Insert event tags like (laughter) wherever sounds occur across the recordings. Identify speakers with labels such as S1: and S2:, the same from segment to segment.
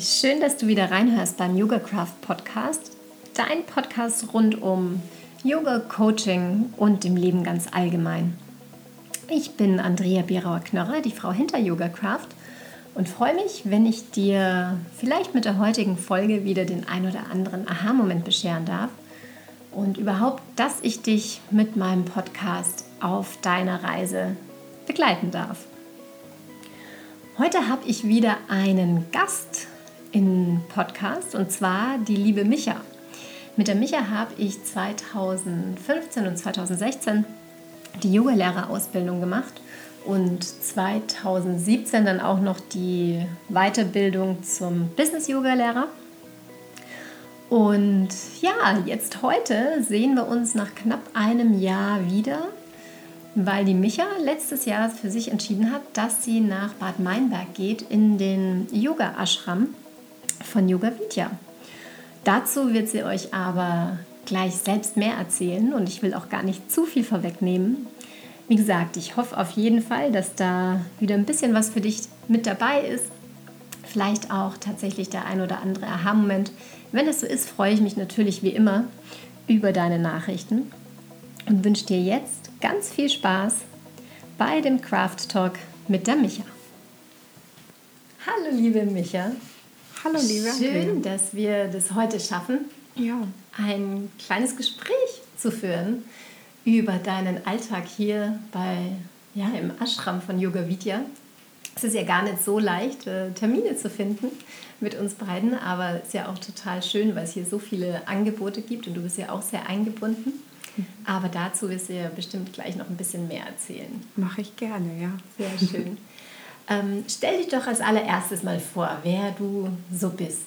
S1: schön, dass du wieder reinhörst beim Yoga Craft Podcast. Dein Podcast rund um Yoga, Coaching und dem Leben ganz allgemein. Ich bin Andrea Bierauer-Knörrer, die Frau hinter Yoga Craft und freue mich, wenn ich dir vielleicht mit der heutigen Folge wieder den ein oder anderen Aha-Moment bescheren darf und überhaupt, dass ich dich mit meinem Podcast auf deiner Reise begleiten darf. Heute habe ich wieder einen Gast im Podcast und zwar die liebe Micha. Mit der Micha habe ich 2015 und 2016 die Yogalehrerausbildung gemacht und 2017 dann auch noch die Weiterbildung zum Business-Yoga-Lehrer. Und ja, jetzt heute sehen wir uns nach knapp einem Jahr wieder weil die Micha letztes Jahr für sich entschieden hat, dass sie nach Bad Meinberg geht in den Yoga-Ashram von Yoga Vidya. Dazu wird sie euch aber gleich selbst mehr erzählen und ich will auch gar nicht zu viel vorwegnehmen. Wie gesagt, ich hoffe auf jeden Fall, dass da wieder ein bisschen was für dich mit dabei ist. Vielleicht auch tatsächlich der ein oder andere Aha-Moment. Wenn es so ist, freue ich mich natürlich wie immer über deine Nachrichten und wünsche dir jetzt ganz viel Spaß bei dem Craft Talk mit der Micha. Hallo liebe Micha.
S2: Hallo liebe
S1: Schön, dass wir das heute schaffen,
S2: ja.
S1: ein kleines Gespräch zu führen über deinen Alltag hier bei, ja, im Ashram von Yoga Vidya. Es ist ja gar nicht so leicht, äh, Termine zu finden mit uns beiden, aber es ist ja auch total schön, weil es hier so viele Angebote gibt und du bist ja auch sehr eingebunden. Aber dazu wirst du ja bestimmt gleich noch ein bisschen mehr erzählen.
S2: Mache ich gerne, ja.
S1: Sehr schön. Ähm, stell dich doch als allererstes mal vor, wer du so bist.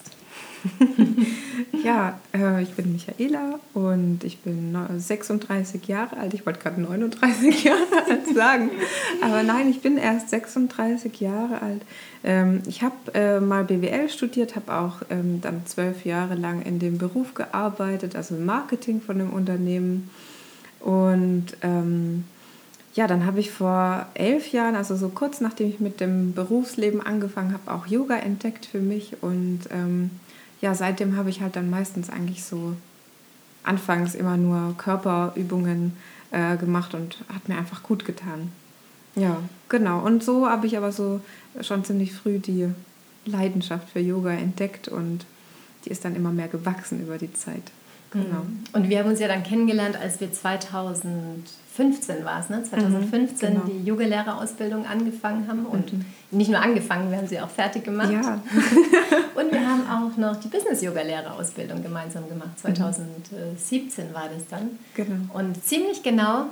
S1: (laughs)
S2: ja, äh, ich bin Michaela und ich bin 36 Jahre alt. Ich wollte gerade 39 (laughs) Jahre alt sagen, aber nein, ich bin erst 36 Jahre alt. Ähm, ich habe äh, mal BWL studiert, habe auch ähm, dann zwölf Jahre lang in dem Beruf gearbeitet, also im Marketing von einem Unternehmen. Und ähm, ja, dann habe ich vor elf Jahren, also so kurz nachdem ich mit dem Berufsleben angefangen habe, auch Yoga entdeckt für mich und ähm, ja, seitdem habe ich halt dann meistens eigentlich so anfangs immer nur Körperübungen äh, gemacht und hat mir einfach gut getan. Ja, genau. Und so habe ich aber so schon ziemlich früh die Leidenschaft für Yoga entdeckt und die ist dann immer mehr gewachsen über die Zeit.
S1: Genau. Mhm. Und wir haben uns ja dann kennengelernt, als wir 2015 war es, ne? 2015 mhm, genau. die Yogalehrerausbildung angefangen haben und mhm. nicht nur angefangen, wir haben sie auch fertig gemacht.
S2: Ja. (laughs)
S1: und wir haben auch noch die Business-Yogalehrerausbildung gemeinsam gemacht. 2017 war das dann.
S2: Genau.
S1: Und ziemlich genau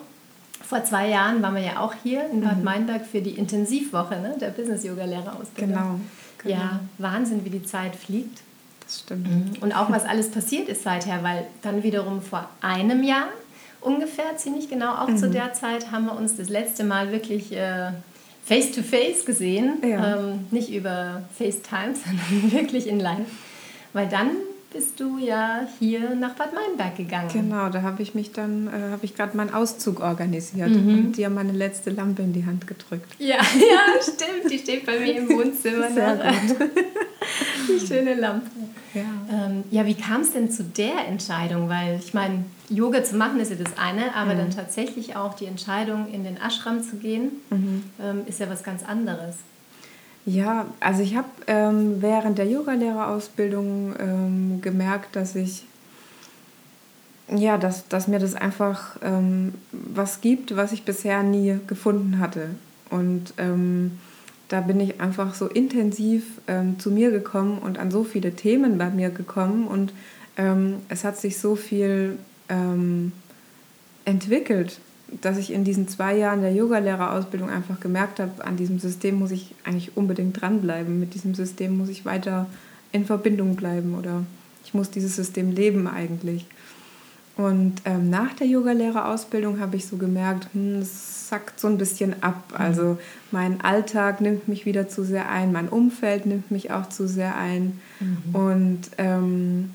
S1: vor zwei Jahren waren wir ja auch hier in Bad mhm. Meinberg für die Intensivwoche ne, der Business-Yoga-Lehrerausbildung.
S2: Genau, genau.
S1: Ja, Wahnsinn, wie die Zeit fliegt.
S2: Das stimmt.
S1: Mhm. Und auch was alles passiert ist seither, weil dann wiederum vor einem Jahr ungefähr, ziemlich genau auch mhm. zu der Zeit, haben wir uns das letzte Mal wirklich äh, face to face gesehen. Ja. Ähm, nicht über FaceTime, (laughs) sondern wirklich in live. Weil dann bist du ja hier nach Bad Meinberg gegangen.
S2: Genau, da habe ich mich dann, äh, habe ich gerade meinen Auszug organisiert mhm. und dir meine letzte Lampe in die Hand gedrückt.
S1: Ja, (laughs) ja, stimmt, die steht bei mir im Wohnzimmer.
S2: Sehr gut. (laughs)
S1: die schöne Lampe.
S2: Ja,
S1: ähm, ja wie kam es denn zu der Entscheidung? Weil ich meine, Yoga zu machen ist ja das eine, aber mhm. dann tatsächlich auch die Entscheidung, in den Ashram zu gehen, mhm. ähm, ist ja was ganz anderes.
S2: Ja, also ich habe ähm, während der Yogalehrerausbildung ähm, gemerkt, dass ich ja, dass, dass mir das einfach ähm, was gibt, was ich bisher nie gefunden hatte. Und ähm, da bin ich einfach so intensiv ähm, zu mir gekommen und an so viele Themen bei mir gekommen und ähm, es hat sich so viel entwickelt dass ich in diesen zwei Jahren der Yogalehrerausbildung einfach gemerkt habe, an diesem System muss ich eigentlich unbedingt dranbleiben. Mit diesem System muss ich weiter in Verbindung bleiben oder ich muss dieses System leben eigentlich. Und ähm, nach der Yogalehrerausbildung habe ich so gemerkt, hm, es sackt so ein bisschen ab. Mhm. Also mein Alltag nimmt mich wieder zu sehr ein, mein Umfeld nimmt mich auch zu sehr ein. Mhm. Und ähm,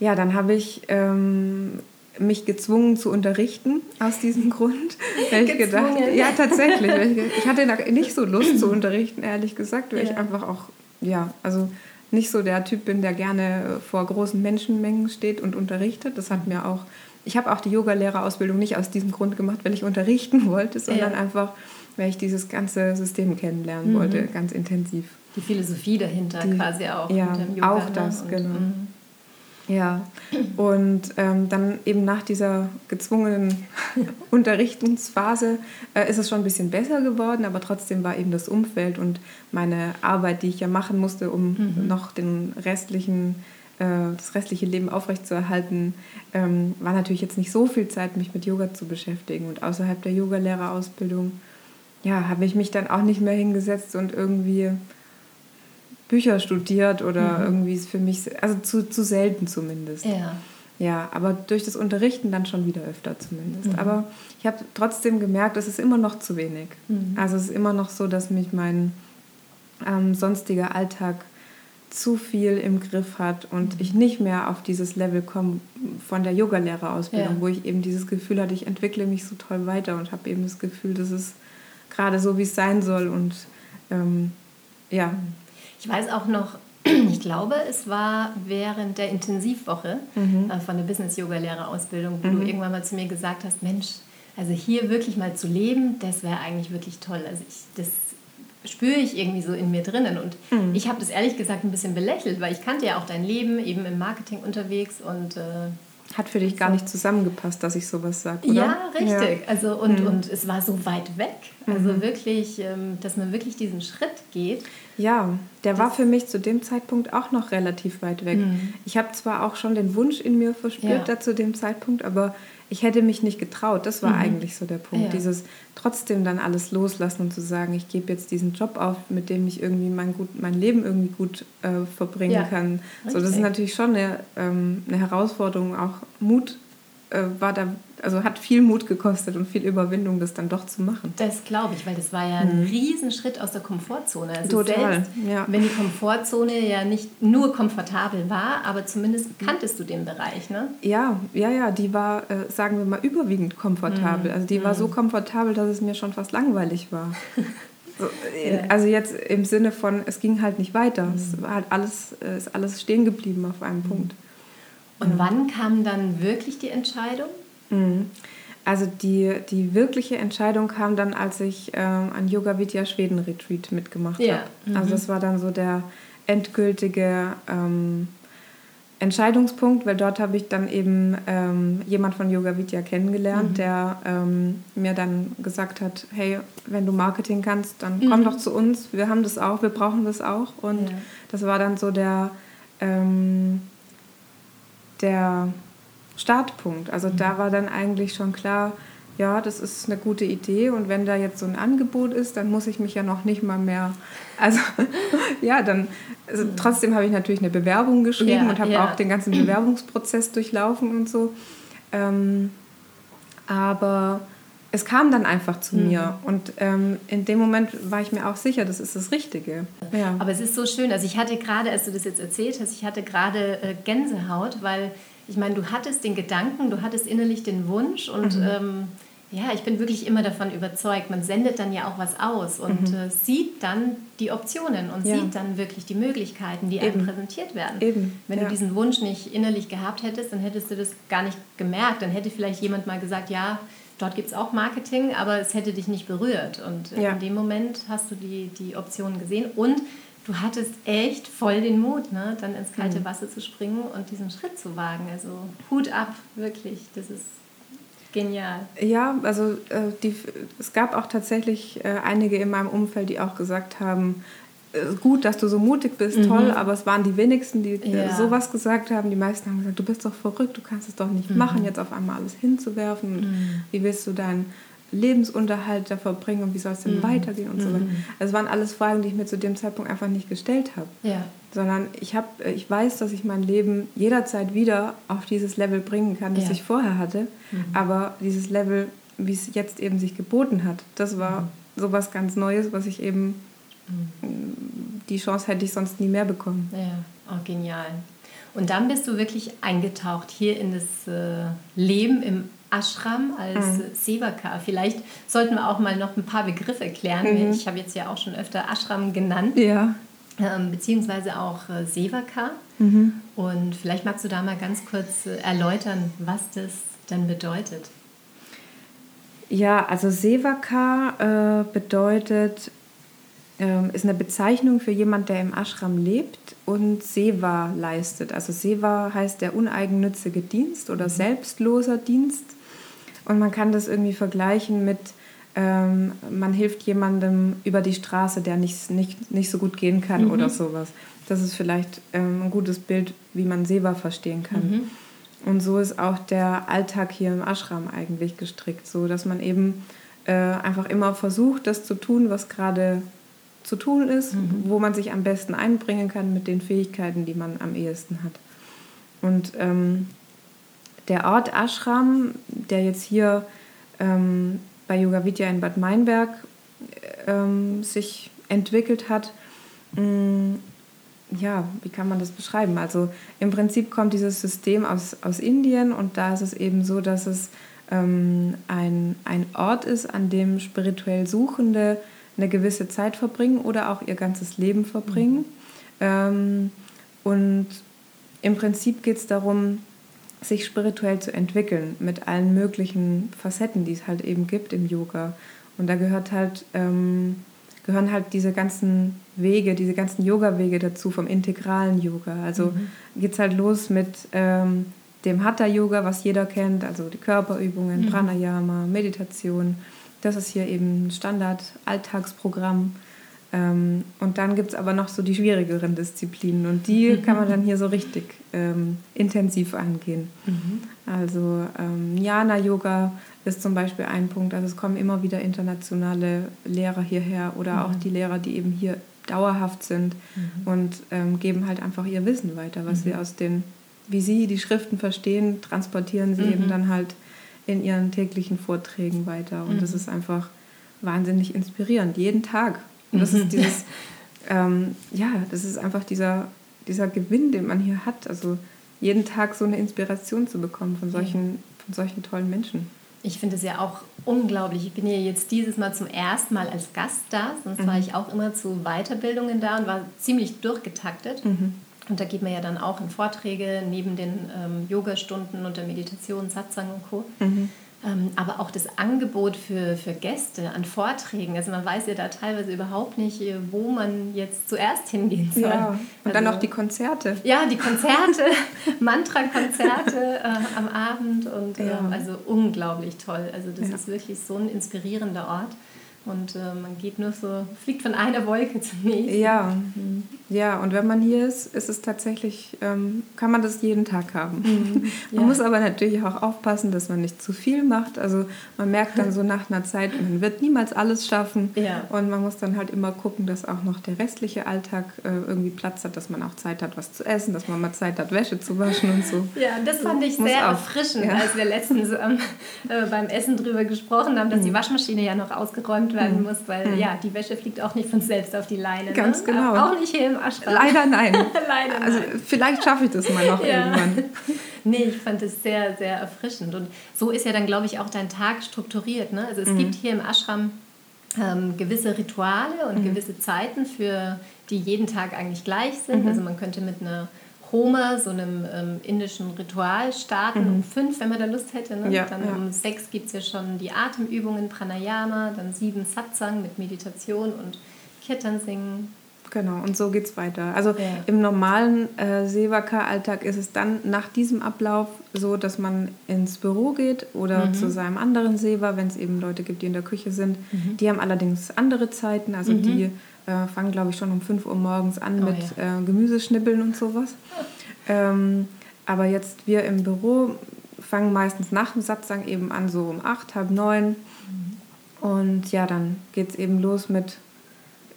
S2: ja, dann habe ich ähm, mich gezwungen zu unterrichten aus diesem (laughs) Grund. Weil ich gedacht, ja tatsächlich. (laughs) Ich hatte nicht so Lust zu (clears throat) unterrichten, ehrlich gesagt, weil ja. ich einfach auch, ja, also nicht so der Typ bin, der gerne vor großen Menschenmengen steht und unterrichtet. Das hat mir auch, ich habe auch die Yogalehrerausbildung nicht aus diesem Grund gemacht, weil ich unterrichten (laughs) wollte, sondern ja. einfach, weil ich dieses ganze System kennenlernen mhm. wollte, ganz intensiv.
S1: Die Philosophie dahinter die, quasi auch.
S2: Ja, auch ne? das, genau. Mhm. Ja, und ähm, dann eben nach dieser gezwungenen (laughs) Unterrichtungsphase äh, ist es schon ein bisschen besser geworden, aber trotzdem war eben das Umfeld und meine Arbeit, die ich ja machen musste, um mhm. noch den restlichen, äh, das restliche Leben aufrechtzuerhalten, ähm, war natürlich jetzt nicht so viel Zeit, mich mit Yoga zu beschäftigen. Und außerhalb der Yogalehrerausbildung, ja, habe ich mich dann auch nicht mehr hingesetzt und irgendwie Bücher studiert oder mhm. irgendwie ist für mich, also zu, zu selten zumindest.
S1: Ja.
S2: Ja, aber durch das Unterrichten dann schon wieder öfter zumindest. Mhm. Aber ich habe trotzdem gemerkt, es ist immer noch zu wenig. Mhm. Also es ist immer noch so, dass mich mein ähm, sonstiger Alltag zu viel im Griff hat und mhm. ich nicht mehr auf dieses Level komme von der Yogalehrerausbildung, ja. wo ich eben dieses Gefühl hatte, ich entwickle mich so toll weiter und habe eben das Gefühl, das ist gerade so, wie es sein soll und ähm, ja.
S1: Ich weiß auch noch, (clears throat) ich glaube, es war während der Intensivwoche mhm. Äh, von der Business-Yoga-Lehrerausbildung, wo mhm. du irgendwann mal zu mir gesagt hast, Mensch, also hier wirklich mal zu leben, das wäre eigentlich wirklich toll. Also ich, das spüre ich irgendwie so in mir drinnen. Und mhm. ich habe das ehrlich gesagt ein bisschen belächelt, weil ich kannte ja auch dein Leben, eben im Marketing unterwegs und äh,
S2: hat für dich gar nicht zusammengepasst, dass ich sowas sage,
S1: oder? Ja, richtig. Ja. Also und, mhm. und es war so weit weg. Also mhm. wirklich, ähm, dass man wirklich diesen Schritt geht.
S2: Ja, der war für mich zu dem Zeitpunkt auch noch relativ weit weg. Mhm. Ich habe zwar auch schon den Wunsch in mir verspürt ja. da zu dem Zeitpunkt, aber ich hätte mich nicht getraut. Das war mhm. eigentlich so der Punkt. Ja. Dieses trotzdem dann alles loslassen und zu sagen, ich gebe jetzt diesen Job auf, mit dem ich irgendwie mein, gut, mein Leben irgendwie gut äh, verbringen ja. kann. So, das ist natürlich schon eine, ähm, eine Herausforderung, auch Mut äh, war da, also hat viel Mut gekostet und viel Überwindung, das dann doch zu machen.
S1: Das glaube ich, weil das war ja ein mhm. Riesenschritt aus der Komfortzone.
S2: Also Total, selbst,
S1: ja. wenn die Komfortzone ja nicht nur komfortabel war, aber zumindest kanntest du den Bereich, ne?
S2: Ja, ja, ja, die war, äh, sagen wir mal, überwiegend komfortabel. Mhm. Also die war so mhm. komfortabel, dass es mir schon fast langweilig war. (laughs) So, ja. Also jetzt im Sinne von, es ging halt nicht weiter. Mhm. Es war halt alles, äh, ist alles stehen geblieben auf einem mhm. Punkt.
S1: Und wann kam dann wirklich die Entscheidung?
S2: Also die, die wirkliche Entscheidung kam dann, als ich äh, ein Yoga Vidya Schweden Retreat mitgemacht ja. habe. Mhm. Also das war dann so der endgültige ähm, Entscheidungspunkt, weil dort habe ich dann eben ähm, jemand von Yoga Vidya kennengelernt, mhm. der ähm, mir dann gesagt hat, hey, wenn du Marketing kannst, dann komm mhm. doch zu uns, wir haben das auch, wir brauchen das auch. Und ja. das war dann so der ähm, der Startpunkt. Also mhm. da war dann eigentlich schon klar, ja, das ist eine gute Idee und wenn da jetzt so ein Angebot ist, dann muss ich mich ja noch nicht mal mehr, also (laughs) ja, dann, also trotzdem habe ich natürlich eine Bewerbung geschrieben ja, und habe ja. auch den ganzen Bewerbungsprozess durchlaufen und so. Ähm, aber es kam dann einfach zu mhm. mir und ähm, in dem Moment war ich mir auch sicher, das ist das Richtige.
S1: Ja. Aber es ist so schön. Also ich hatte gerade, als du das jetzt erzählt hast, ich hatte gerade äh, Gänsehaut, weil ich meine, du hattest den Gedanken, du hattest innerlich den Wunsch und mhm. ähm, ja, ich bin wirklich immer davon überzeugt, man sendet dann ja auch was aus und mhm. äh, sieht dann die Optionen und ja. sieht dann wirklich die Möglichkeiten, die Eben. einem präsentiert werden.
S2: Eben.
S1: Wenn
S2: ja.
S1: du diesen Wunsch nicht innerlich gehabt hättest, dann hättest du das gar nicht gemerkt. Dann hätte vielleicht jemand mal gesagt, ja, dort gibt es auch Marketing, aber es hätte dich nicht berührt. Und ja. in dem Moment hast du die, die Optionen gesehen und du hattest echt voll den Mut, ne? dann ins kalte mhm. Wasser zu springen und diesen Schritt zu wagen. Also Hut ab, wirklich. Das ist genial.
S2: Ja, also äh, die, es gab auch tatsächlich äh, einige in meinem Umfeld, die auch gesagt haben, gut, dass du so mutig bist, mhm. toll, aber es waren die wenigsten, die äh, ja. sowas gesagt haben. Die meisten haben gesagt, du bist doch verrückt, du kannst es doch nicht mhm. machen, jetzt auf einmal alles hinzuwerfen. Mhm. Wie willst du deinen Lebensunterhalt da verbringen und wie soll es denn mhm. weitergehen und so weiter. Mhm. Also es waren alles Fragen, die ich mir zu dem Zeitpunkt einfach nicht gestellt habe.
S1: Ja.
S2: Sondern ich, hab, äh, ich weiß, dass ich mein Leben jederzeit wieder auf dieses Level bringen kann, das ja. ich vorher hatte. Mhm. Aber dieses Level, wie es jetzt eben sich geboten hat, das war so was ganz Neues, was ich eben die Chance hätte ich sonst nie mehr bekommen.
S1: Ja, oh, genial. Und dann bist du wirklich eingetaucht hier in das äh, Leben im Ashram als mhm. Sevaka. Vielleicht sollten wir auch mal noch ein paar Begriffe erklären. Mhm. Ich habe jetzt ja auch schon öfter Ashram genannt.
S2: Ja.
S1: ähm, beziehungsweise auch äh, Sevaka.
S2: Mhm.
S1: Und vielleicht magst du da mal ganz kurz äh, erläutern, was das denn bedeutet.
S2: Ja, also Sevaka äh, bedeutet, ist eine Bezeichnung für jemand, der im Ashram lebt und Seva leistet. Also Seva heißt der uneigennützige Dienst oder selbstloser Dienst. Und man kann das irgendwie vergleichen mit, ähm, man hilft jemandem über die Straße, der nicht, nicht, nicht so gut gehen kann
S1: Mhm.
S2: oder sowas. Das ist vielleicht ähm, ein gutes Bild, wie man Seva verstehen kann.
S1: Mhm.
S2: Und so ist auch der Alltag hier im Ashram eigentlich gestrickt, so dass man eben äh, einfach immer versucht, das zu tun, was gerade zu tun ist, wo man sich am besten einbringen kann mit den Fähigkeiten, die man am ehesten hat. Und ähm, der Ort Ashram, der jetzt hier ähm, bei Yoga Vidya in Bad Meinberg ähm, sich entwickelt hat, mh, ja, wie kann man das beschreiben? Also im Prinzip kommt dieses System aus, aus Indien und da ist es eben so, dass es ähm, ein, ein Ort ist, an dem spirituell Suchende eine gewisse Zeit verbringen oder auch ihr ganzes Leben verbringen. Ähm, und im Prinzip geht es darum, sich spirituell zu entwickeln mit allen möglichen Facetten, die es halt eben gibt im Yoga. Und da gehört halt, ähm, gehören halt diese ganzen Wege, diese ganzen Yoga-Wege dazu vom integralen Yoga. Also geht es halt los mit ähm, dem Hatha-Yoga, was jeder kennt, also die Körperübungen, Pranayama, Meditation. Das ist hier eben ein Standard-Alltagsprogramm. Ähm, und dann gibt es aber noch so die schwierigeren Disziplinen. Und die kann man dann hier so richtig ähm, intensiv angehen. Also ähm, Jnana-Yoga ist zum Beispiel ein Punkt. Also es kommen immer wieder internationale Lehrer hierher oder auch die Lehrer, die eben hier dauerhaft sind und ähm, geben halt einfach ihr Wissen weiter, was sie aus den, wie sie die Schriften verstehen, transportieren sie eben dann halt in ihren täglichen Vorträgen weiter. Und das ist einfach wahnsinnig inspirierend, jeden Tag. Und das ist (laughs) dieses, ähm, ja, das ist einfach dieser, dieser Gewinn, den man hier hat. Also jeden Tag so eine Inspiration zu bekommen von solchen, von solchen tollen Menschen.
S1: Ich finde es ja auch unglaublich. Ich bin hier jetzt dieses Mal zum ersten Mal als Gast da. Sonst war ich auch immer zu Weiterbildungen da und war ziemlich durchgetaktet. Und da geht man ja dann auch in Vorträge neben den ähm, Yogastunden und der Meditation, Satsang und Co. Ähm, aber auch das Angebot für, für Gäste an Vorträgen. Also man weiß ja da teilweise überhaupt nicht, äh, wo man jetzt zuerst hingehen soll.
S2: Ja, und dann
S1: Also-
S2: noch die Konzerte.
S1: ja, die Konzerte, (laughs) Mantra-Konzerte äh, am Abend und
S2: Ja.
S1: ähm, also unglaublich toll. Also das
S2: Ja.
S1: ist wirklich so ein inspirierender Ort und äh, man geht nur so, fliegt von einer Wolke zur nächsten.
S2: Ja, ja, und wenn man hier ist, ist es tatsächlich, ähm, kann man das jeden Tag haben.
S1: Mhm. (laughs) Ja.
S2: Man muss aber natürlich auch aufpassen, dass man nicht zu viel macht. Also man merkt dann so nach einer Zeit, man wird niemals alles schaffen.
S1: Ja.
S2: Und man muss dann halt immer gucken, dass auch noch der restliche Alltag äh, irgendwie Platz hat, dass man auch Zeit hat, was zu essen, dass man mal Zeit hat, Wäsche zu waschen und so.
S1: Ja, das fand ich sehr
S2: auch.
S1: erfrischend,
S2: Ja.
S1: als wir letztens ähm, äh, beim Essen drüber gesprochen haben, dass
S2: Mhm.
S1: die Waschmaschine ja noch ausgeräumt werden muss, weil ja, die Wäsche fliegt auch nicht von selbst auf die Leine.
S2: Ganz
S1: ne?
S2: genau.
S1: Auch nicht hier im Ashram.
S2: Leider nein. (laughs)
S1: Leider
S2: Also
S1: nein.
S2: vielleicht schaffe ich das mal noch (laughs)
S1: Ja.
S2: irgendwann.
S1: Nee, ich fand es sehr, sehr erfrischend. Und so ist ja dann, glaube ich, auch dein Tag strukturiert. Ne? Also es gibt hier im Ashram ähm, gewisse Rituale und gewisse Zeiten, für die jeden Tag eigentlich gleich sind. Also man könnte mit einer Homa, so einem ähm, indischen Ritual starten, um fünf, wenn man da Lust hätte. Ne?
S2: Ja,
S1: dann
S2: ja.
S1: um sechs gibt es ja schon die Atemübungen, Pranayama, dann sieben Satsang mit Meditation und Kirtan singen.
S2: Genau, und so geht es weiter. Also
S1: Ja.
S2: im normalen äh, Sevaka-Alltag ist es dann nach diesem Ablauf so, dass man ins Büro geht oder
S1: Mhm.
S2: zu seinem anderen Seva, wenn es eben Leute gibt, die in der Küche sind.
S1: Mhm.
S2: Die haben allerdings andere Zeiten. Also die äh, fangen, glaube ich, schon um 5 Uhr morgens an
S1: Oh,
S2: mit
S1: ja.
S2: äh, Gemüseschnippeln und sowas. Ähm, aber jetzt wir im Büro fangen meistens nach dem Satzang eben an, so um 8, halb 9. Und ja, dann geht es eben los mit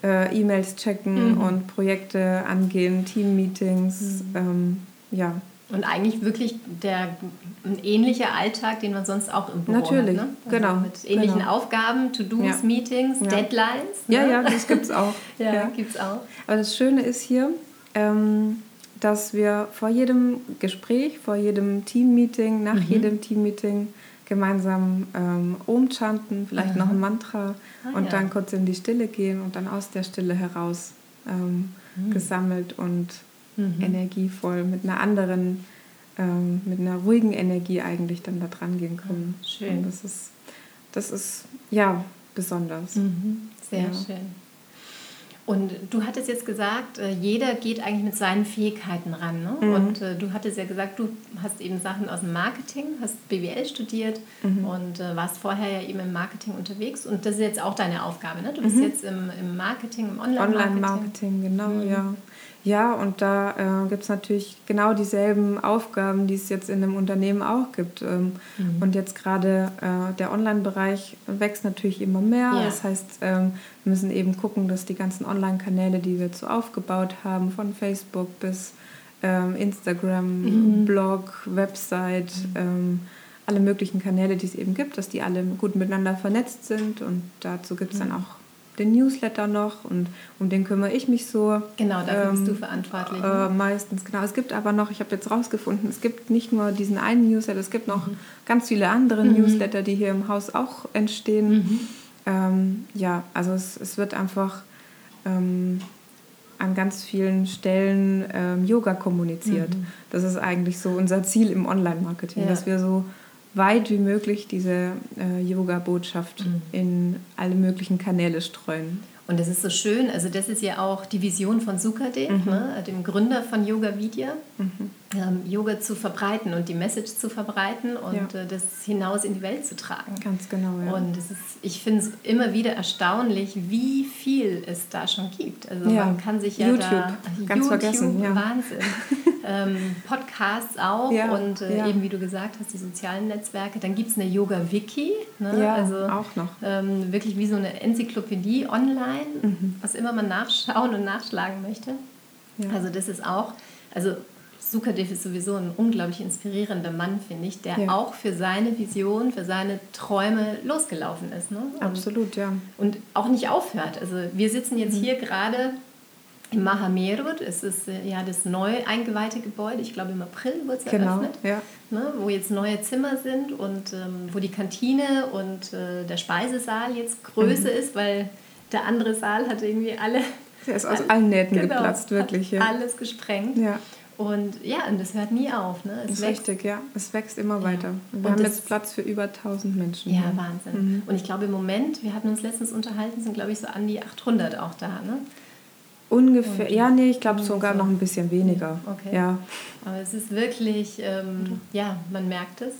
S2: äh, E-Mails checken und Projekte angehen, Team-Meetings. Ähm, ja,
S1: Und eigentlich wirklich der, ein ähnlicher Alltag, den man sonst auch im Büro
S2: Natürlich,
S1: hat. Ne? Also
S2: genau,
S1: Mit ähnlichen
S2: genau.
S1: Aufgaben, To-Dos,
S2: Ja.
S1: Meetings,
S2: Ja.
S1: Deadlines.
S2: ja,
S1: ne?
S2: ja, das gibt es auch. (laughs)
S1: ja,
S2: ja.
S1: gibt's auch.
S2: Aber das Schöne ist hier, ähm, dass wir vor jedem Gespräch, vor jedem Team-Meeting, nach jedem Team-Meeting gemeinsam ähm, Om chanten, vielleicht noch ein Mantra
S1: Ah,
S2: und
S1: ja.
S2: dann kurz in die Stille gehen und dann aus der Stille heraus ähm, mhm. gesammelt und mhm. energievoll mit einer anderen, ähm, mit einer ruhigen Energie eigentlich dann da dran gehen können. schön. Und das ist, das ist ja besonders.
S1: Mhm. Sehr ja. schön. Und du hattest jetzt gesagt, äh, jeder geht eigentlich mit seinen Fähigkeiten ran. Ne? Mhm. Und äh, du hattest ja gesagt, du hast eben Sachen aus dem Marketing, hast BWL studiert mhm. und äh, warst vorher ja eben im Marketing unterwegs. Und das ist jetzt auch deine Aufgabe. Ne? Du bist mhm. jetzt im, im Marketing, im Online-Marketing.
S2: Online-Marketing, genau, mhm. ja. Ja, und da äh, gibt es natürlich genau dieselben Aufgaben, die es jetzt in einem Unternehmen auch gibt. Ähm, mhm. Und jetzt gerade äh, der Online-Bereich wächst natürlich immer mehr. Ja. Das heißt, ähm, wir müssen eben gucken, dass die ganzen Online-Kanäle, die wir so aufgebaut haben, von Facebook bis ähm, Instagram, mhm. Blog, Website, mhm. Ähm, alle möglichen Kanäle, die es eben gibt, dass die alle gut miteinander vernetzt sind. Und dazu gibt es dann mhm. auch den Newsletter noch und um den kümmere ich mich so.
S1: Genau, dafür ähm, bist du verantwortlich.
S2: Ne? Äh, meistens, genau. Es gibt aber noch, ich habe jetzt rausgefunden, es gibt nicht nur diesen einen Newsletter, es gibt noch mhm. ganz viele andere mhm. Newsletter, die hier im Haus auch entstehen. Mhm. Ähm, ja, also es, es wird einfach ähm, an ganz vielen Stellen ähm, Yoga kommuniziert. Mhm. Das ist eigentlich so unser Ziel im Online-Marketing, ja. dass wir so weit wie möglich diese äh, Yoga-Botschaft mhm. in alle möglichen Kanäle streuen.
S1: Und das ist so schön, also das ist ja auch die Vision von Sukadev, mhm. ne, dem Gründer von Yoga Vidya, mhm. Ähm, Yoga zu verbreiten und die Message zu verbreiten und ja. äh, das hinaus in die Welt zu tragen.
S2: Ganz genau,
S1: ja. Und es ist, ich finde es immer wieder erstaunlich, wie viel es da schon gibt. Also ja. man kann sich ja
S2: YouTube,
S1: da...
S2: ganz YouTube, vergessen. Ja.
S1: Wahnsinn. ähm, Podcasts auch und äh, eben wie du gesagt hast, die sozialen Netzwerke. Dann gibt es eine Yoga-Wiki, ne?
S2: ja, also, auch noch.
S1: Ähm, wirklich wie so eine Enzyklopädie online, mhm. was immer man nachschauen und nachschlagen möchte. Also das ist auch, also Sukadev ist sowieso ein unglaublich inspirierender Mann, finde ich, der auch für seine Vision, für seine Träume losgelaufen ist. Ne?
S2: Absolut, ja.
S1: Und auch nicht aufhört. Also wir sitzen jetzt mhm. hier gerade im Mahamerud. Es ist äh, ja das neu eingeweihte Gebäude. Ich glaube, im April wird es genau, eröffnet. Ja. Ne, wo jetzt neue Zimmer sind und ähm, wo die Kantine und äh, der Speisesaal jetzt größer mhm. ist, weil der andere Saal hat irgendwie alle.
S2: Der ist aus (laughs) allen Nähten genau, geplatzt, wirklich.
S1: Ja. Alles gesprengt. Ja. Und ja, und das hört nie auf. Ne?
S2: Es ist wächst. richtig, ja. Es wächst immer ja. weiter. Wir und haben jetzt Platz für über 1000 Menschen.
S1: Ja, Wahnsinn. Mhm. Und ich glaube, im Moment, wir hatten uns letztens unterhalten, sind glaube ich so an die 800 auch da. Ne?
S2: Ungefähr, und ja, nee, ich glaube sogar noch ein bisschen weniger. Okay. Ja.
S1: Aber es ist wirklich, ähm, ja, man merkt es,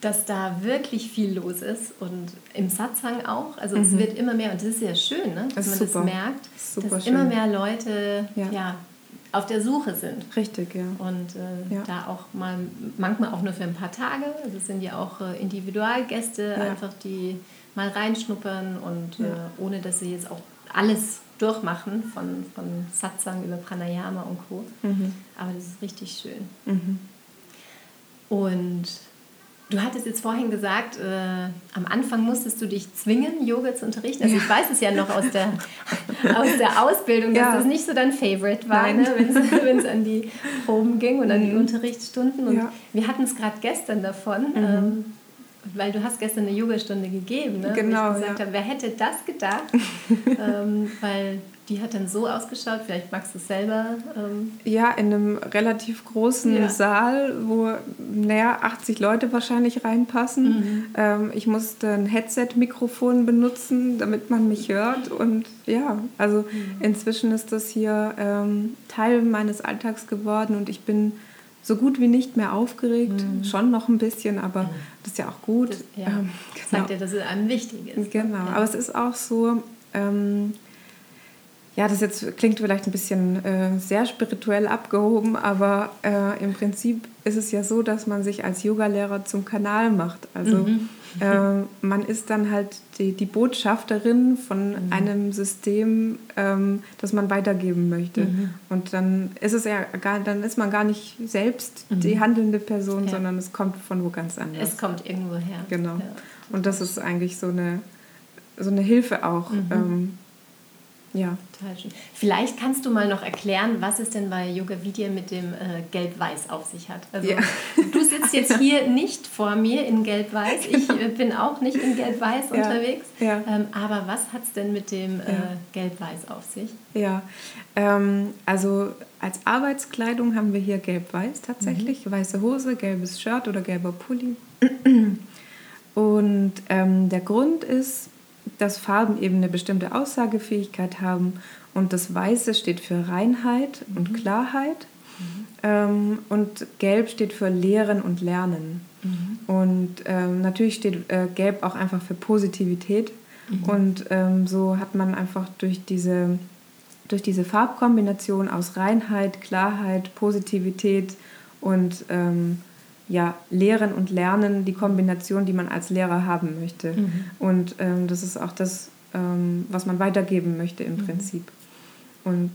S1: dass da wirklich viel los ist und im Satzang auch. Also mhm. es wird immer mehr, und das ist ja schön, ne? dass das man super. das merkt, Super dass schön. immer mehr Leute ja. ja. Auf der Suche sind.
S2: Richtig, ja.
S1: Und äh, ja. da auch mal, manchmal auch nur für ein paar Tage. Also es sind ja auch äh, Individualgäste, ja. einfach die mal reinschnuppern und äh, ohne dass sie jetzt auch alles durchmachen, von, von Satsang über Pranayama und Co. Mhm. Aber das ist richtig schön. Mhm. Und du hattest jetzt vorhin gesagt, äh, am Anfang musstest du dich zwingen, Yoga zu unterrichten. Also ja. ich weiß es ja noch aus der, (laughs) aus der Ausbildung, dass ja. das nicht so dein Favorite war, ne, wenn es (laughs) (laughs) an die Proben ging und an die mhm. Unterrichtsstunden. Und ja. wir hatten es gerade gestern davon. Mhm. Ähm, weil du hast gestern eine Yogastunde gegeben, ne?
S2: Genau.
S1: Wo ich gesagt ja. habe, wer hätte das gedacht? ähm, weil die hat dann so ausgeschaut, vielleicht magst du es selber. Ähm
S2: ja, in einem relativ großen ja. Saal, wo naja, 80 Leute wahrscheinlich reinpassen. Mhm. Ähm, ich musste ein Headset-Mikrofon benutzen, damit man mich hört. Und ja, also mhm. inzwischen ist das hier ähm, Teil meines Alltags geworden und ich bin so gut wie nicht mehr aufgeregt, mhm. schon noch ein bisschen, aber mhm. das ist ja auch gut. Das,
S1: ja. ähm, genau. Sagt ja, dass es einem wichtig ist.
S2: Genau, ja. aber es ist auch so, ähm, ja, das jetzt klingt vielleicht ein bisschen äh, sehr spirituell abgehoben, aber äh, im Prinzip ist es ja so, dass man sich als Yogalehrer zum Kanal macht. Also mhm. äh, man ist dann halt die, die Botschafterin von mhm. einem System, ähm, das man weitergeben möchte. Mhm. Und dann ist es ja gar, dann ist man gar nicht selbst die mhm. handelnde Person, ja. sondern es kommt von wo ganz anders.
S1: Es kommt irgendwo her.
S2: Genau. Ja. Und das ist eigentlich so eine, so eine Hilfe auch. Mhm. Ähm, Ja.
S1: Total schön. Vielleicht kannst du mal noch erklären, was es denn bei Yoga Vidya mit dem äh, Gelb-Weiß auf sich hat. Also
S2: Ja.
S1: du sitzt jetzt hier (laughs) nicht vor mir in Gelb-Weiß. Ich äh, bin auch nicht in Gelb-Weiß
S2: Ja.
S1: unterwegs.
S2: Ja.
S1: Ähm, aber was hat es denn mit dem äh. Gelb-Weiß auf sich?
S2: Ja, ähm, also als Arbeitskleidung haben wir hier gelb-weiß tatsächlich. Weiße Hose, gelbes Shirt oder gelber Pulli. (clears throat) Und ähm, der Grund ist, dass Farben eben eine bestimmte Aussagefähigkeit haben. Und das Weiße steht für Reinheit und Klarheit. Ähm, und Gelb steht für Lehren und Lernen. Und ähm, natürlich steht äh, Gelb auch einfach für Positivität. Und ähm, so hat man einfach durch diese, durch diese Farbkombination aus Reinheit, Klarheit, Positivität und ähm, ja, Lehren und Lernen die Kombination, die man als Lehrer haben möchte. Und ähm, das ist auch das, ähm, was man weitergeben möchte im Prinzip. Und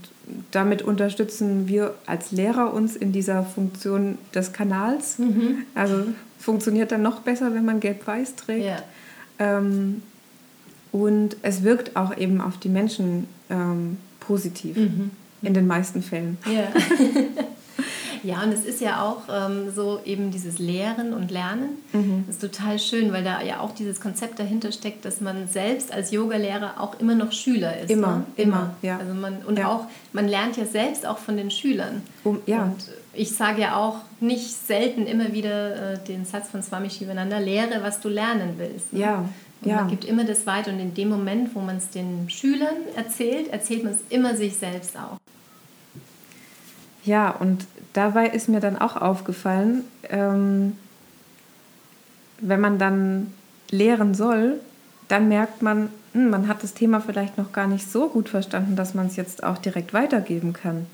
S2: damit unterstützen wir als Lehrer uns in dieser Funktion des Kanals. Also funktioniert dann noch besser, wenn man gelb-weiß trägt.
S1: Ja.
S2: Ähm, und es wirkt auch eben auf die Menschen ähm, positiv. In den meisten Fällen.
S1: Ja. (laughs) ja, und es ist ja auch ähm, so eben dieses Lehren und Lernen.
S2: Mhm.
S1: Das ist total schön, weil da ja auch dieses Konzept dahinter steckt, dass man selbst als Yogalehrer auch immer noch Schüler ist.
S2: Immer,
S1: ne?
S2: immer, ja.
S1: Also man, und
S2: Ja.
S1: auch, man lernt ja selbst auch von den Schülern.
S2: Um- ja.
S1: Und ich sage ja auch nicht selten immer wieder äh, den Satz von Swami Shivananda, lehre, was du lernen willst. ne?
S2: Ja,
S1: Und
S2: ja.
S1: man gibt immer das weiter und in dem Moment, wo man es den Schülern erzählt, erzählt man es immer sich selbst auch.
S2: Ja, und dabei ist mir dann auch aufgefallen, ähm, wenn man dann lehren soll, dann merkt man, hm, man hat das Thema vielleicht noch gar nicht so gut verstanden, dass man es jetzt auch direkt weitergeben kann.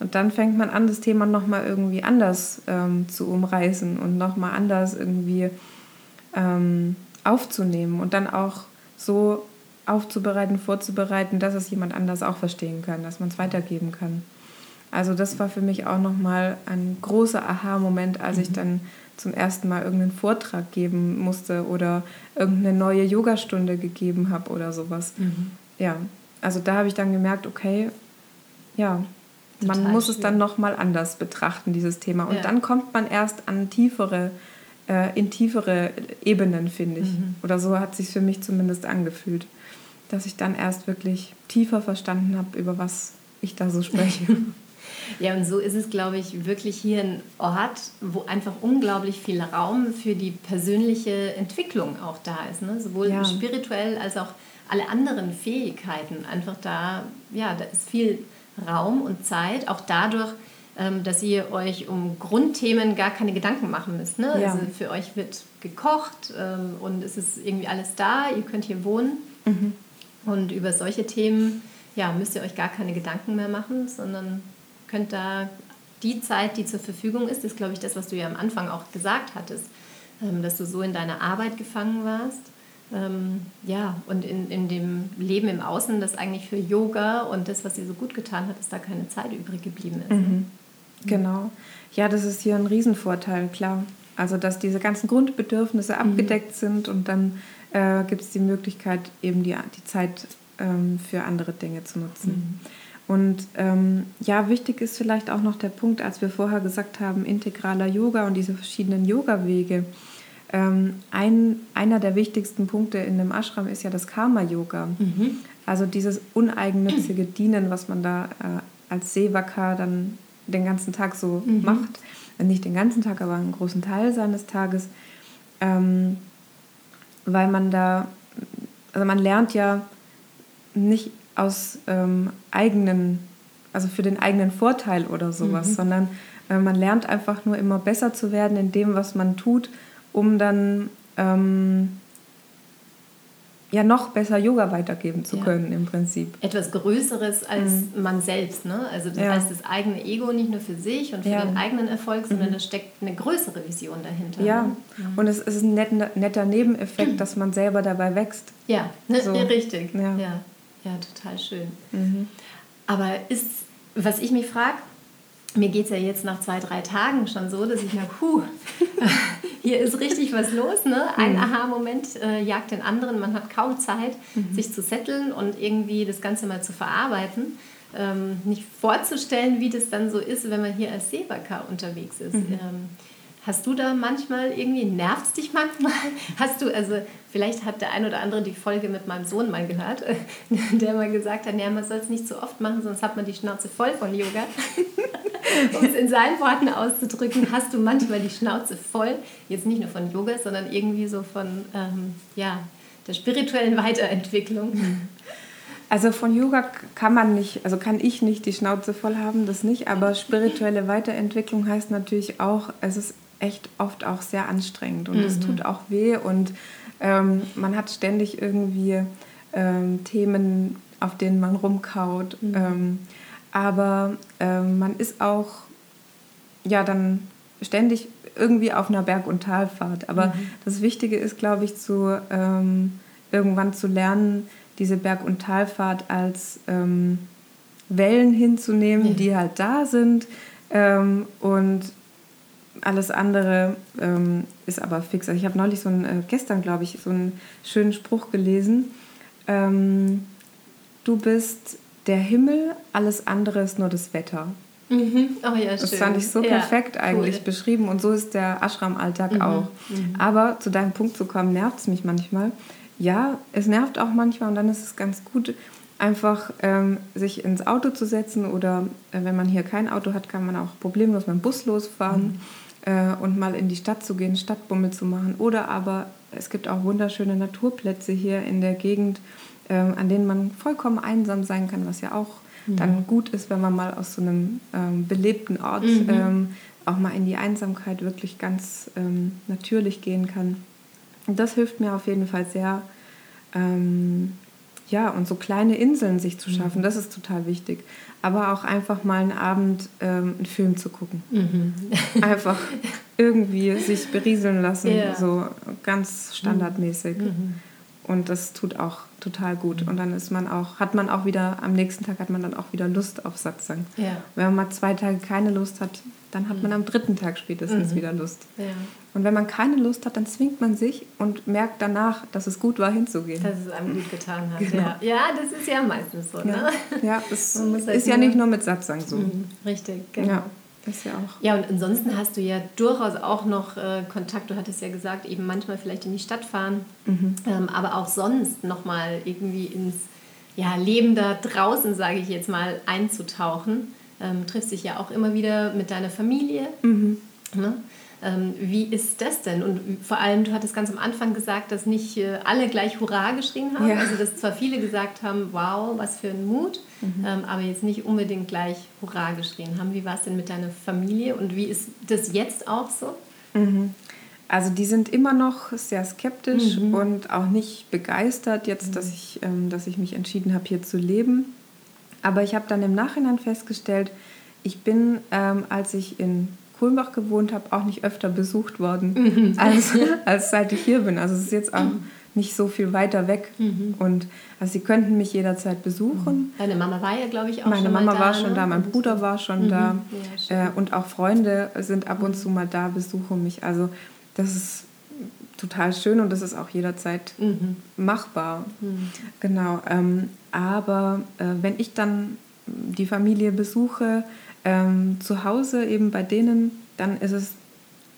S2: Und dann fängt man an, das Thema nochmal irgendwie anders ähm, zu umreißen und nochmal anders irgendwie ähm, aufzunehmen und dann auch so aufzubereiten, vorzubereiten, dass es jemand anders auch verstehen kann, dass man es weitergeben kann. Also das war für mich auch nochmal ein großer Aha-Moment, als ich dann zum ersten Mal irgendeinen Vortrag geben musste oder irgendeine neue Yogastunde gegeben habe oder sowas. Ja, also da habe ich dann gemerkt, okay, ja, man
S1: Total
S2: muss es
S1: schön.
S2: dann nochmal anders betrachten, dieses Thema. Und
S1: Ja.
S2: dann kommt man erst an tiefere, äh, in tiefere Ebenen, finde ich.
S1: Mhm.
S2: Oder so hat sich für mich zumindest angefühlt, dass ich dann erst wirklich tiefer verstanden habe, über was ich da so spreche. (laughs)
S1: Ja, und so ist es, glaube ich, wirklich hier ein Ort, wo einfach unglaublich viel Raum für die persönliche Entwicklung auch da ist. Ne? Sowohl
S2: Ja.
S1: spirituell als auch alle anderen Fähigkeiten. Einfach da, ja, da ist viel Raum und Zeit, auch dadurch, ähm, dass ihr euch um Grundthemen gar keine Gedanken machen müsst. Ne?
S2: Ja.
S1: Also für euch wird gekocht ähm, und es ist irgendwie alles da, ihr könnt hier wohnen. Und über solche Themen ja, müsst ihr euch gar keine Gedanken mehr machen, sondern könnt da die Zeit, die zur Verfügung ist, ist, glaube ich, das, was du ja am Anfang auch gesagt hattest, ähm, dass du so in deiner Arbeit gefangen warst. Ähm, ja, und in, in dem Leben im Außen, das eigentlich für Yoga und das, was dir so gut getan hat, dass da keine Zeit übrig geblieben ist. ne?
S2: Genau. Ja, das ist hier ein Riesenvorteil, klar. Also, dass diese ganzen Grundbedürfnisse abgedeckt sind und dann äh, gibt es die Möglichkeit, eben die, die Zeit ähm, für andere Dinge zu nutzen. Und ähm, ja, wichtig ist vielleicht auch noch der Punkt, als wir vorher gesagt haben, integraler Yoga und diese verschiedenen Yoga-Wege. Ähm, ein, einer der wichtigsten Punkte in dem Ashram ist ja das Karma-Yoga. Also dieses uneigennützige Dienen, was man da äh, als Sevaka dann den ganzen Tag so macht. Äh, Nicht den ganzen Tag, aber einen großen Teil seines Tages. Ähm, weil man da, also man lernt ja nicht aus ähm, eigenen, also für den eigenen Vorteil oder sowas, sondern äh, man lernt einfach nur immer besser zu werden in dem, was man tut, um dann ähm, ja noch besser Yoga weitergeben zu
S1: Ja.
S2: können im Prinzip.
S1: Etwas Größeres als man selbst. Ne? Also das
S2: Mhm. Ja.
S1: heißt, das eigene Ego nicht nur für sich und für
S2: Ja. Mhm.
S1: den eigenen Erfolg, sondern da steckt eine größere Vision dahinter.
S2: Ja,
S1: Ne?
S2: und es ist ein netter, netter Nebeneffekt, dass man selber dabei wächst.
S1: Ja, ne?
S2: So.
S1: ja, richtig.
S2: Ja.
S1: Ja. total schön. Aber ist, was ich mich frage, mir geht es ja jetzt nach zwei, drei Tagen schon so, dass ich merke, puh, (laughs) hier ist richtig was los. Ne? Ein mhm. Aha-Moment äh, jagt den anderen. Man hat kaum Zeit, mhm. sich zu setteln und irgendwie das Ganze mal zu verarbeiten. Ähm, nicht vorzustellen, wie das dann so ist, wenn man hier als Seebacker unterwegs ist. Mhm. Ähm, Hast du da manchmal irgendwie, nervt dich manchmal? (laughs) Hast du, also vielleicht hat der ein oder andere die Folge mit meinem Sohn mal gehört, (laughs) der mal gesagt hat, naja, man soll es nicht so oft machen, sonst hat man die Schnauze voll von Yoga. (laughs) um es in seinen Worten auszudrücken, hast du manchmal die Schnauze voll, jetzt nicht nur von Yoga, sondern irgendwie so von ähm, ja, der spirituellen Weiterentwicklung.
S2: Also von Yoga kann man nicht, also kann ich nicht die Schnauze voll haben, das nicht, aber spirituelle Weiterentwicklung heißt natürlich auch, es ist echt oft auch sehr anstrengend und es mhm. tut auch weh und ähm, man hat ständig irgendwie ähm, Themen, auf denen man rumkaut. Mhm. Ähm, aber ähm, man ist auch ja dann ständig irgendwie auf einer Berg- und Talfahrt. Aber mhm. das Wichtige ist, glaube ich, zu ähm, irgendwann zu lernen, diese Berg- und Talfahrt als ähm, Wellen hinzunehmen, die halt da sind und alles andere ähm, ist aber fix. Also ich habe neulich so einen, äh, gestern glaube ich, so einen schönen Spruch gelesen. Ähm, du bist der Himmel, alles andere ist nur das Wetter. Mhm. Oh ja, das fand ich so perfekt ja, eigentlich cool. beschrieben und so ist der Ashram-Alltag mhm. auch. Mhm. Aber zu deinem Punkt zu kommen, nervt es mich manchmal. Ja, es nervt auch manchmal und dann ist es ganz gut, einfach ähm, sich ins Auto zu setzen oder äh, wenn man hier kein Auto hat, kann man auch problemlos mit dem Bus losfahren. Mhm äh, und mal in die Stadt zu gehen, Stadtbummel zu machen. Oder aber es gibt auch wunderschöne Naturplätze hier in der Gegend, äh, an denen man vollkommen einsam sein kann, was ja auch mhm. dann gut ist, wenn man mal aus so einem ähm, belebten Ort mhm. ähm, auch mal in die Einsamkeit wirklich ganz ähm, natürlich gehen kann. Und das hilft mir auf jeden Fall sehr, ähm, ja, und so kleine Inseln sich zu schaffen, mhm. das ist total wichtig aber auch einfach mal einen Abend ähm, einen Film zu gucken. Mhm. Einfach irgendwie sich berieseln lassen, ja. so ganz standardmäßig. Mhm. Und das tut auch total gut. Und dann ist man auch, hat man auch wieder, am nächsten Tag hat man dann auch wieder Lust auf Satzang. Ja. Wenn man mal zwei Tage keine Lust hat, dann hat man mhm. am dritten Tag spätestens mhm. wieder Lust. Ja. Und wenn man keine Lust hat, dann zwingt man sich und merkt danach, dass es gut war, hinzugehen.
S1: Dass es einem gut getan hat. Genau. Ja. ja, das ist ja meistens so. Ne?
S2: Ja, das (laughs) halt ist ja nicht nur mit Satzang so. Mhm.
S1: Richtig, genau. Ja.
S2: Das ja auch.
S1: Ja, und ansonsten hast du ja durchaus auch noch äh, Kontakt, du hattest ja gesagt, eben manchmal vielleicht in die Stadt fahren, mhm. ähm, aber auch sonst nochmal irgendwie ins ja, Leben da draußen, sage ich jetzt mal, einzutauchen. Ähm, triffst dich ja auch immer wieder mit deiner Familie. Mhm. Ne? Ähm, wie ist das denn? Und vor allem, du hattest ganz am Anfang gesagt, dass nicht äh, alle gleich Hurra geschrien haben. Ja. Also, dass zwar viele gesagt haben, wow, was für ein Mut, mhm. ähm, aber jetzt nicht unbedingt gleich Hurra geschrien haben. Wie war es denn mit deiner Familie und wie ist das jetzt auch so?
S2: Mhm. Also die sind immer noch sehr skeptisch mhm. und auch nicht begeistert jetzt, mhm. dass, ich, ähm, dass ich mich entschieden habe, hier zu leben. Aber ich habe dann im Nachhinein festgestellt, ich bin, ähm, als ich in Kulmbach gewohnt habe, auch nicht öfter besucht worden, mhm. (laughs) als, als seit ich hier bin. Also es ist jetzt auch nicht so viel weiter weg. Mhm. Und also sie könnten mich jederzeit besuchen.
S1: Mhm. Deine Mama war ja, glaube ich, auch
S2: Meine schon Mama da, war schon ne? da, mein Bruder war schon mhm. da. Ja, äh, und auch Freunde sind ab und zu mal da, besuchen mich. Also das ist total schön und das ist auch jederzeit mhm. machbar. Mhm. Genau. Ähm, aber äh, wenn ich dann die Familie besuche, ähm, zu Hause eben bei denen, dann ist es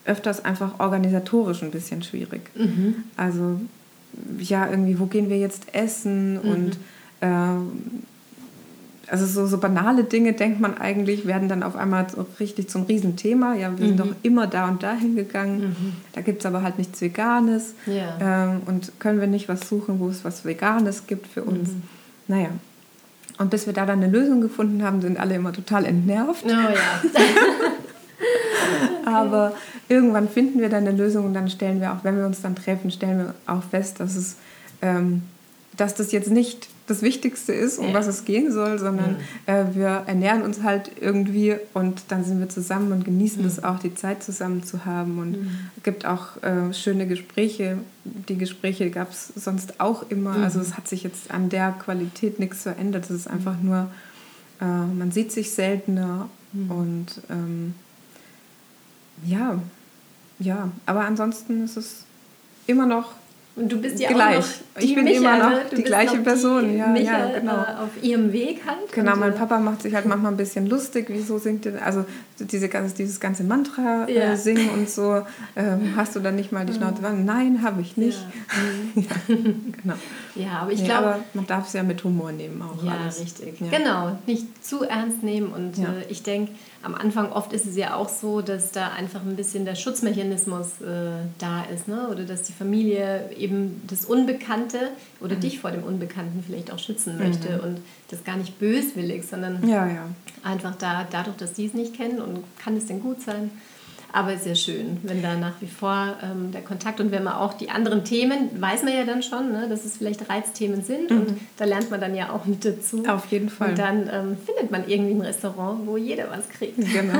S2: öfters einfach organisatorisch ein bisschen schwierig. Mhm. Also ja, irgendwie, wo gehen wir jetzt essen mhm. und äh, also so, so banale Dinge, denkt man eigentlich, werden dann auf einmal so richtig zum Riesenthema. Ja, wir mhm. sind doch immer da und da hingegangen. Mhm. Da gibt es aber halt nichts Veganes. Ja. Ähm, und können wir nicht was suchen, wo es was Veganes gibt für uns. Mhm. Naja, und bis wir da dann eine Lösung gefunden haben, sind alle immer total entnervt. Oh ja. (laughs) Aber irgendwann finden wir dann eine Lösung und dann stellen wir auch, wenn wir uns dann treffen, stellen wir auch fest, dass es ähm, dass das jetzt nicht das Wichtigste ist, um ja. was es gehen soll, sondern ja. äh, wir ernähren uns halt irgendwie und dann sind wir zusammen und genießen es auch, die Zeit zusammen zu haben. Und es gibt auch äh, schöne Gespräche. Die Gespräche gab es sonst auch immer. Also es hat sich jetzt an der Qualität nichts verändert. Es ist einfach nur, äh, man sieht sich seltener. Und ähm, ja, ja, aber ansonsten ist es immer noch
S1: und du bist ja
S2: gleich.
S1: auch noch die
S2: ich bin
S1: Micha,
S2: immer noch die gleiche
S1: noch
S2: Person.
S1: Die
S2: ja,
S1: Micha,
S2: ja, genau.
S1: Äh, auf ihrem Weg halt.
S2: Genau, mein
S1: äh,
S2: Papa macht sich halt manchmal ein bisschen lustig, wieso singt ihr, also diese, ganze- dieses ganze Mantra
S1: Ja.
S2: äh, singen und so, ähm, hast du dann nicht mal die Schnauze? Mhm. Nein, habe ich nicht. (laughs)
S1: Ja, Mhm.
S2: Genau.
S1: ja aber ich
S2: Nee,
S1: glaube,
S2: man darf es ja mit Humor nehmen auch
S1: Ja,
S2: alles.
S1: richtig.
S2: Ja.
S1: Genau, nicht zu ernst nehmen. Und
S2: Ja.
S1: äh, ich denke, am Anfang oft ist es ja auch so, dass da einfach ein bisschen der Schutzmechanismus äh, da ist. Ne? Oder dass die Familie eben das Unbekannte
S2: Mhm.
S1: oder dich vor dem Unbekannten vielleicht auch schützen möchte. Und das gar nicht böswillig, sondern
S2: Ja, ja.
S1: einfach da, dadurch, dass die es nicht kennen und kann es denn gut sein. Aber sehr schön, wenn da nach wie vor ähm, der Kontakt und wenn man auch die anderen Themen, weiß man ja dann schon, ne, dass es vielleicht Reizthemen sind und da lernt man dann ja auch mit dazu.
S2: Mhm. Auf jeden Fall.
S1: Und dann ähm, findet man irgendwie ein Restaurant, wo jeder was kriegt. (laughs)
S2: Genau.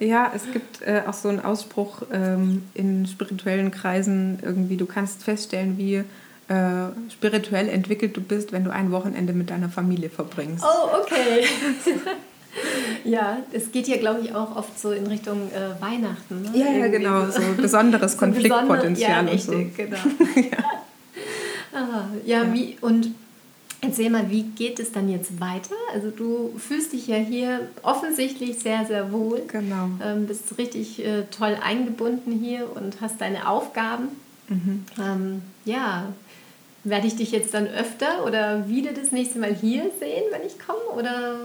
S2: Ja, es gibt äh, auch so einen Ausspruch ähm, in spirituellen Kreisen, irgendwie, du kannst feststellen, wie äh, spirituell entwickelt du bist, wenn du ein Wochenende mit deiner Familie verbringst.
S1: Oh, okay. (laughs) ja, es geht ja, glaube ich, auch oft so in Richtung äh, Weihnachten. Ne?
S2: Ja, ja,
S1: Irgendwie
S2: genau, so besonderes
S1: So
S2: Konfliktpotenzial
S1: besonder-
S2: und so.
S1: Ja, richtig, genau. (laughs) Ah, ja, Wie, und erzähl mal, wie geht es dann jetzt weiter? Also du fühlst dich ja hier offensichtlich sehr, sehr wohl.
S2: Genau.
S1: Ähm, bist richtig äh, toll eingebunden hier und hast deine Aufgaben.
S2: Mhm.
S1: Ähm, ja, werde ich dich jetzt dann öfter oder wieder das nächste Mal hier sehen, wenn ich komme? Oder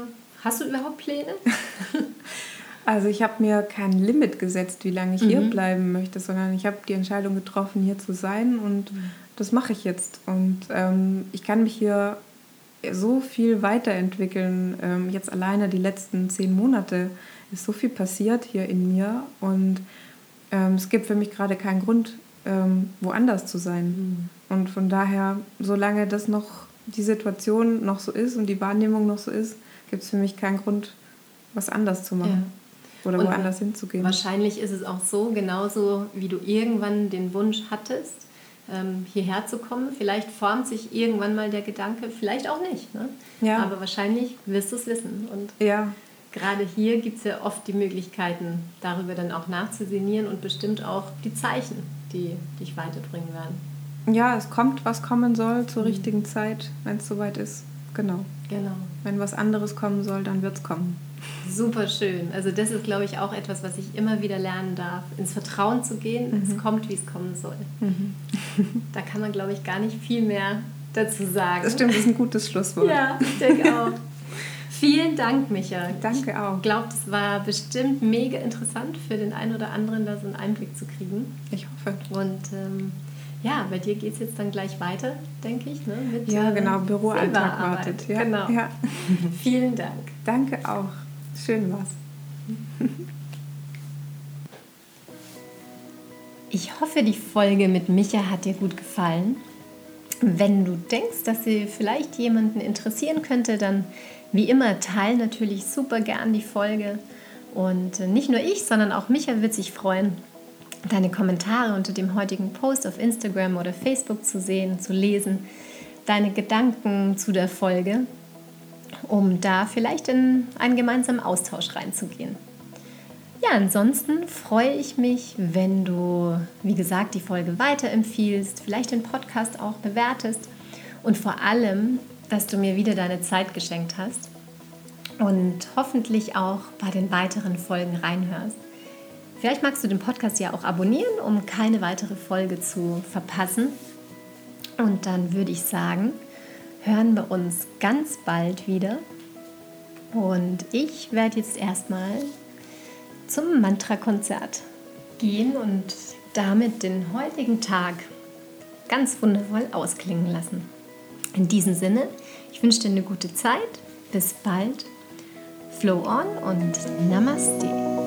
S1: hast du überhaupt Pläne? (laughs)
S2: Also ich habe mir kein Limit gesetzt, wie lange ich hier bleiben möchte, sondern ich habe die Entscheidung getroffen, hier zu sein und das mache ich jetzt. Und ähm, ich kann mich hier so viel weiterentwickeln. Ähm, jetzt alleine die letzten zehn Monate ist so viel passiert hier in mir und ähm, es gibt für mich gerade keinen Grund, ähm, woanders zu sein. Und von daher, solange das noch die Situation noch so ist und die Wahrnehmung noch so ist, gibt es für mich keinen Grund, was anders zu machen. Oder
S1: Und
S2: woanders hinzugehen.
S1: Wahrscheinlich ist es auch so, genauso wie du irgendwann den Wunsch hattest, ähm, hierher zu kommen. Vielleicht formt sich irgendwann mal der Gedanke, vielleicht auch nicht. Ne?
S2: Ja.
S1: Aber wahrscheinlich wirst du es wissen. Und
S2: Ja,
S1: gerade hier gibt es ja oft die Möglichkeiten, darüber dann auch nachzusinnieren und bestimmt auch die Zeichen, die dich weiterbringen werden.
S2: ja, es kommt, was kommen soll zur
S1: Mhm.
S2: richtigen Zeit, wenn es soweit ist. Genau.
S1: Genau.
S2: Wenn was anderes kommen soll, dann wird es kommen.
S1: Super schön. Also das ist, glaube ich, auch etwas, was ich immer wieder lernen darf, ins Vertrauen zu gehen. Es kommt, wie es kommen soll. Da kann man, glaube ich, gar nicht viel mehr dazu sagen.
S2: Das stimmt, das ist ein gutes Schlusswort.
S1: Ja, ich denke auch. Vielen Dank, Micha.
S2: Danke auch.
S1: Ich glaube, das war bestimmt mega interessant für den einen oder anderen, da so einen Einblick zu kriegen.
S2: Ich hoffe.
S1: Und ähm, ja, bei dir geht es jetzt dann gleich weiter, denke ich. Ne? Mit,
S2: Ja,
S1: äh,
S2: genau, Büroalltag wartet. Ja,
S1: Genau.
S2: ja. (laughs)
S1: Vielen Dank.
S2: Danke auch. Schön war's.
S1: Ich hoffe, die Folge mit Micha hat dir gut gefallen. Wenn du denkst, dass sie vielleicht jemanden interessieren könnte, dann wie immer teil natürlich super gern die Folge. Und äh, nicht nur ich, sondern auch Micha wird sich freuen, deine Kommentare unter dem heutigen Post auf Instagram oder Facebook zu sehen, zu lesen, deine Gedanken zu der Folge, um da vielleicht in einen gemeinsamen Austausch reinzugehen. Ja, ansonsten freue ich mich, wenn du, wie gesagt, die Folge weiterempfiehlst, vielleicht den Podcast auch bewertest und vor allem, dass du mir wieder deine Zeit geschenkt hast und hoffentlich auch bei den weiteren Folgen reinhörst. Vielleicht magst du den Podcast ja auch abonnieren, um keine weitere Folge zu verpassen. Und dann würde ich sagen, hören wir uns ganz bald wieder. Und ich werde jetzt erstmal zum Mantra-Konzert gehen und damit den heutigen Tag ganz wundervoll ausklingen lassen. In diesem Sinne, ich wünsche dir eine gute Zeit. Bis bald. Flow on und Namaste.